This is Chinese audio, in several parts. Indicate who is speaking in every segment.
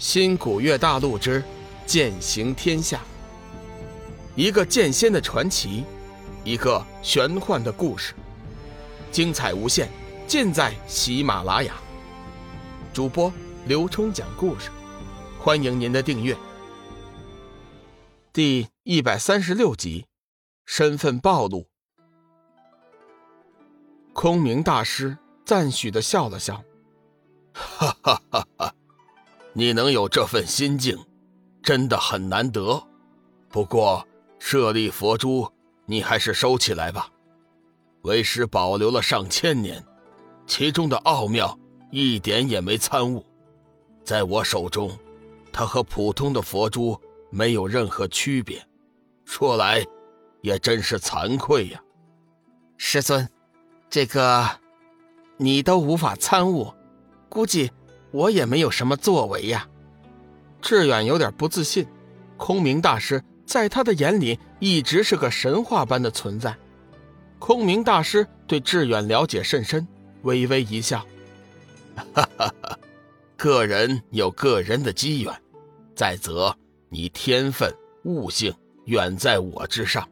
Speaker 1: 新古月大陆之剑行天下，一个剑仙的传奇，一个玄幻的故事，精彩无限，尽在喜马拉雅。主播刘冲讲故事，欢迎您的订阅。第一百三十六集，身份暴露。空明大师赞许的笑了笑，
Speaker 2: 哈哈哈哈。你能有这份心境，真的很难得。不过，舍利佛珠你还是收起来吧。为师保留了上千年，其中的奥妙一点也没参悟。在我手中，它和普通的佛珠没有任何区别。说来，也真是惭愧呀。
Speaker 1: 师尊，这个你都无法参悟，估计。我也没有什么作为呀，志远有点不自信。空明大师在他的眼里一直是个神话般的存在。空明大师对志远了解甚深，微微一笑：“
Speaker 2: 哈哈哈，个人有个人的机缘，再则你天分悟性远在我之上，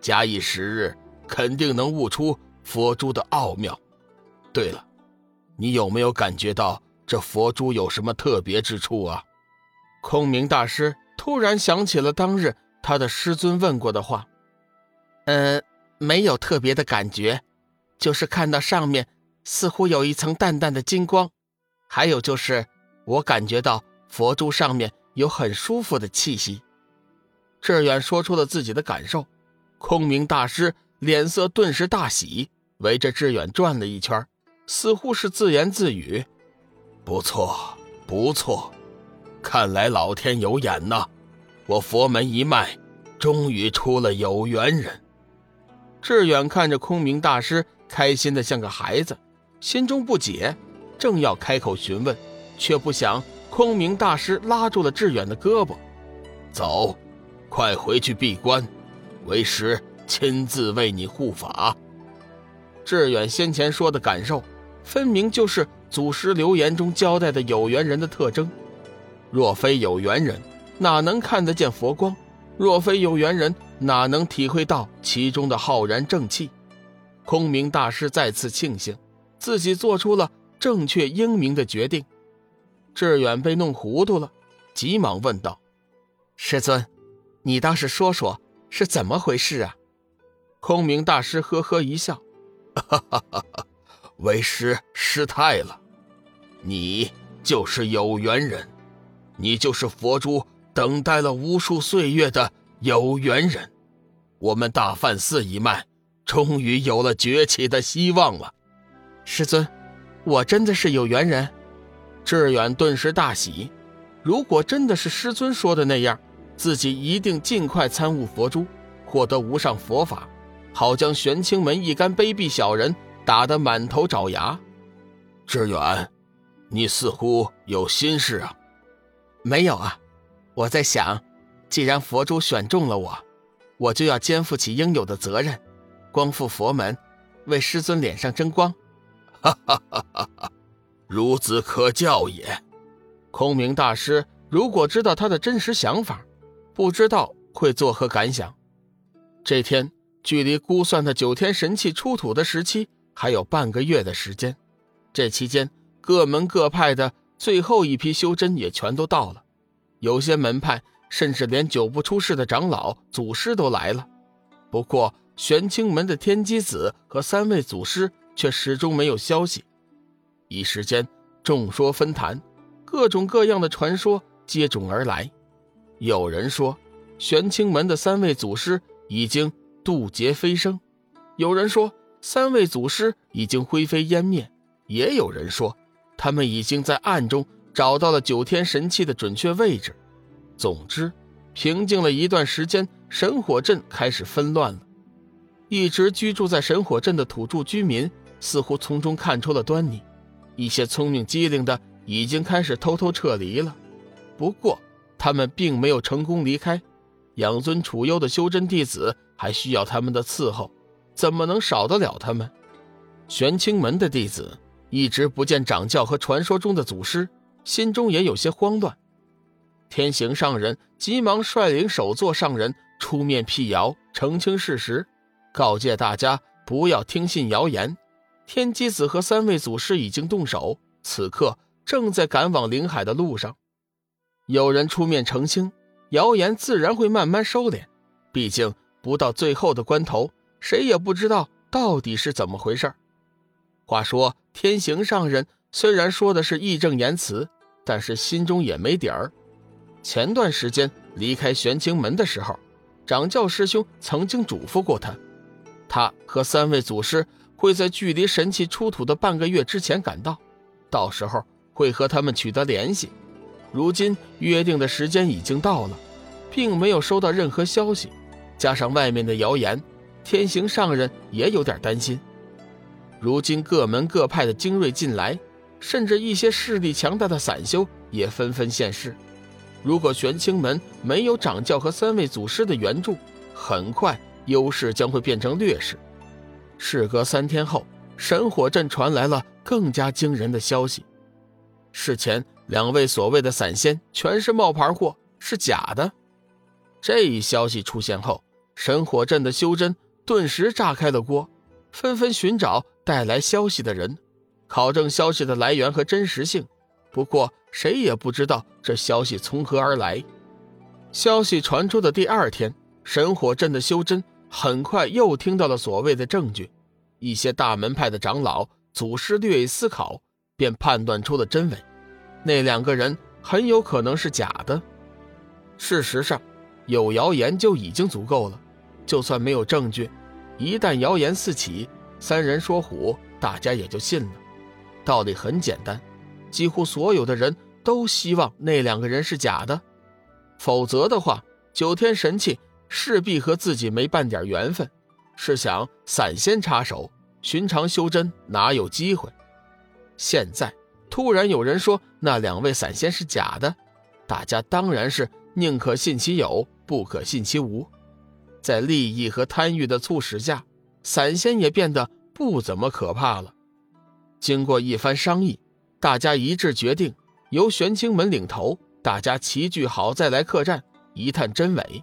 Speaker 2: 假以时日，肯定能悟出佛珠的奥妙。对了，你有没有感觉到？”这佛珠有什么特别之处啊？
Speaker 1: 空明大师突然想起了当日他的师尊问过的话：“嗯，没有特别的感觉，就是看到上面似乎有一层淡淡的金光，还有就是我感觉到佛珠上面有很舒服的气息。”志远说出了自己的感受，空明大师脸色顿时大喜，围着志远转了一圈，似乎是自言自语。
Speaker 2: 不错，不错，看来老天有眼呐！我佛门一脉，终于出了有缘人。
Speaker 1: 志远看着空明大师，开心的像个孩子，心中不解，正要开口询问，却不想空明大师拉住了志远的胳膊：“
Speaker 2: 走，快回去闭关，为师亲自为你护法。”
Speaker 1: 志远先前说的感受，分明就是。祖师留言中交代的有缘人的特征，若非有缘人，哪能看得见佛光？若非有缘人，哪能体会到其中的浩然正气？空明大师再次庆幸自己做出了正确英明的决定。志远被弄糊涂了，急忙问道：“师尊，你倒是说说是怎么回事啊？”空明大师呵呵一笑：“
Speaker 2: 哈哈哈哈。”为师失态了，你就是有缘人，你就是佛珠等待了无数岁月的有缘人，我们大梵寺一脉终于有了崛起的希望了。
Speaker 1: 师尊，我真的是有缘人。志远顿时大喜，如果真的是师尊说的那样，自己一定尽快参悟佛珠，获得无上佛法，好将玄清门一干卑鄙小人。打得满头找牙，
Speaker 2: 志远，你似乎有心事啊？
Speaker 1: 没有啊，我在想，既然佛珠选中了我，我就要肩负起应有的责任，光复佛门，为师尊脸上争光。
Speaker 2: 哈哈哈哈哈！孺子可教也。
Speaker 1: 空明大师如果知道他的真实想法，不知道会作何感想。这天距离估算的九天神器出土的时期。还有半个月的时间，这期间各门各派的最后一批修真也全都到了，有些门派甚至连久不出世的长老、祖师都来了。不过玄清门的天机子和三位祖师却始终没有消息。一时间众说纷纭，各种各样的传说接踵而来。有人说玄清门的三位祖师已经渡劫飞升，有人说。三位祖师已经灰飞烟灭，也有人说，他们已经在暗中找到了九天神器的准确位置。总之，平静了一段时间，神火镇开始纷乱了。一直居住在神火镇的土著居民似乎从中看出了端倪，一些聪明机灵的已经开始偷偷撤离了。不过，他们并没有成功离开，养尊处优的修真弟子还需要他们的伺候。怎么能少得了他们？玄清门的弟子一直不见掌教和传说中的祖师，心中也有些慌乱。天行上人急忙率领首座上人出面辟谣，澄清事实，告诫大家不要听信谣言。天机子和三位祖师已经动手，此刻正在赶往灵海的路上。有人出面澄清，谣言自然会慢慢收敛。毕竟不到最后的关头，谁也不知道到底是怎么回事话说，天行上人虽然说的是义正言辞，但是心中也没底儿。前段时间离开玄清门的时候，掌教师兄曾经嘱咐过他，他和三位祖师。会在距离神器出土的半个月之前赶到，到时候会和他们取得联系。如今约定的时间已经到了，并没有收到任何消息，加上外面的谣言，天行上人也有点担心。如今各门各派的精锐进来，甚至一些势力强大的散修也纷纷现世。如果玄清门没有掌教和三位祖师的援助，很快优势将会变成劣势。事隔三天后，神火镇传来了更加惊人的消息：事前两位所谓的散仙全是冒牌货，是假的。这一消息出现后，神火镇的修真顿时炸开了锅，纷纷寻找带来消息的人，考证消息的来源和真实性。不过，谁也不知道这消息从何而来。消息传出的第二天，神火镇的修真。很快又听到了所谓的证据，一些大门派的长老、祖师略一思考，便判断出了真伪。那两个人很有可能是假的。事实上，有谣言就已经足够了。就算没有证据，一旦谣言四起，三人说虎，大家也就信了。道理很简单，几乎所有的人都希望那两个人是假的，否则的话，九天神器。势必和自己没半点缘分。试想，散仙插手，寻常修真哪有机会？现在突然有人说那两位散仙是假的，大家当然是宁可信其有，不可信其无。在利益和贪欲的促使下，散仙也变得不怎么可怕了。经过一番商议，大家一致决定由玄清门领头，大家齐聚好再来客栈一探真伪。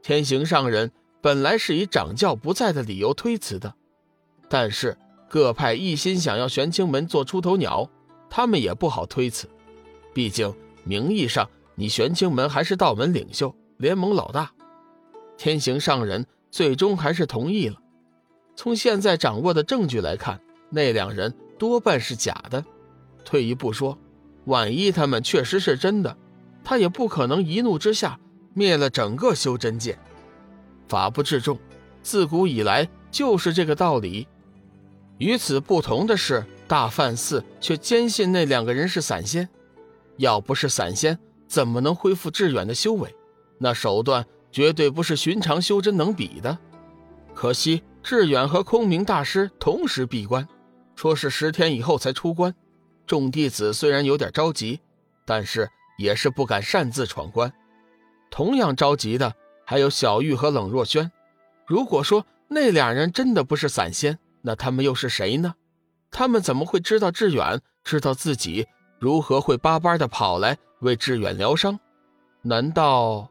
Speaker 1: 天行上人本来是以掌教不在的理由推辞的，但是各派一心想要玄清门做出头鸟，他们也不好推辞。毕竟名义上你玄清门还是道门领袖、联盟老大。天行上人最终还是同意了。从现在掌握的证据来看，那两人多半是假的。退一步说，万一他们确实是真的，他也不可能一怒之下。灭了整个修真界，法不至众，自古以来就是这个道理。与此不同的是，大梵寺却坚信那两个人是散仙。要不是散仙，怎么能恢复致远的修为？那手段绝对不是寻常修真能比的。可惜志远和空明大师同时闭关，说是十天以后才出关。众弟子虽然有点着急，但是也是不敢擅自闯关。同样着急的还有小玉和冷若萱。如果说那俩人真的不是散仙，那他们又是谁呢？他们怎么会知道志远？知道自己如何会巴巴的跑来为志远疗伤？难道？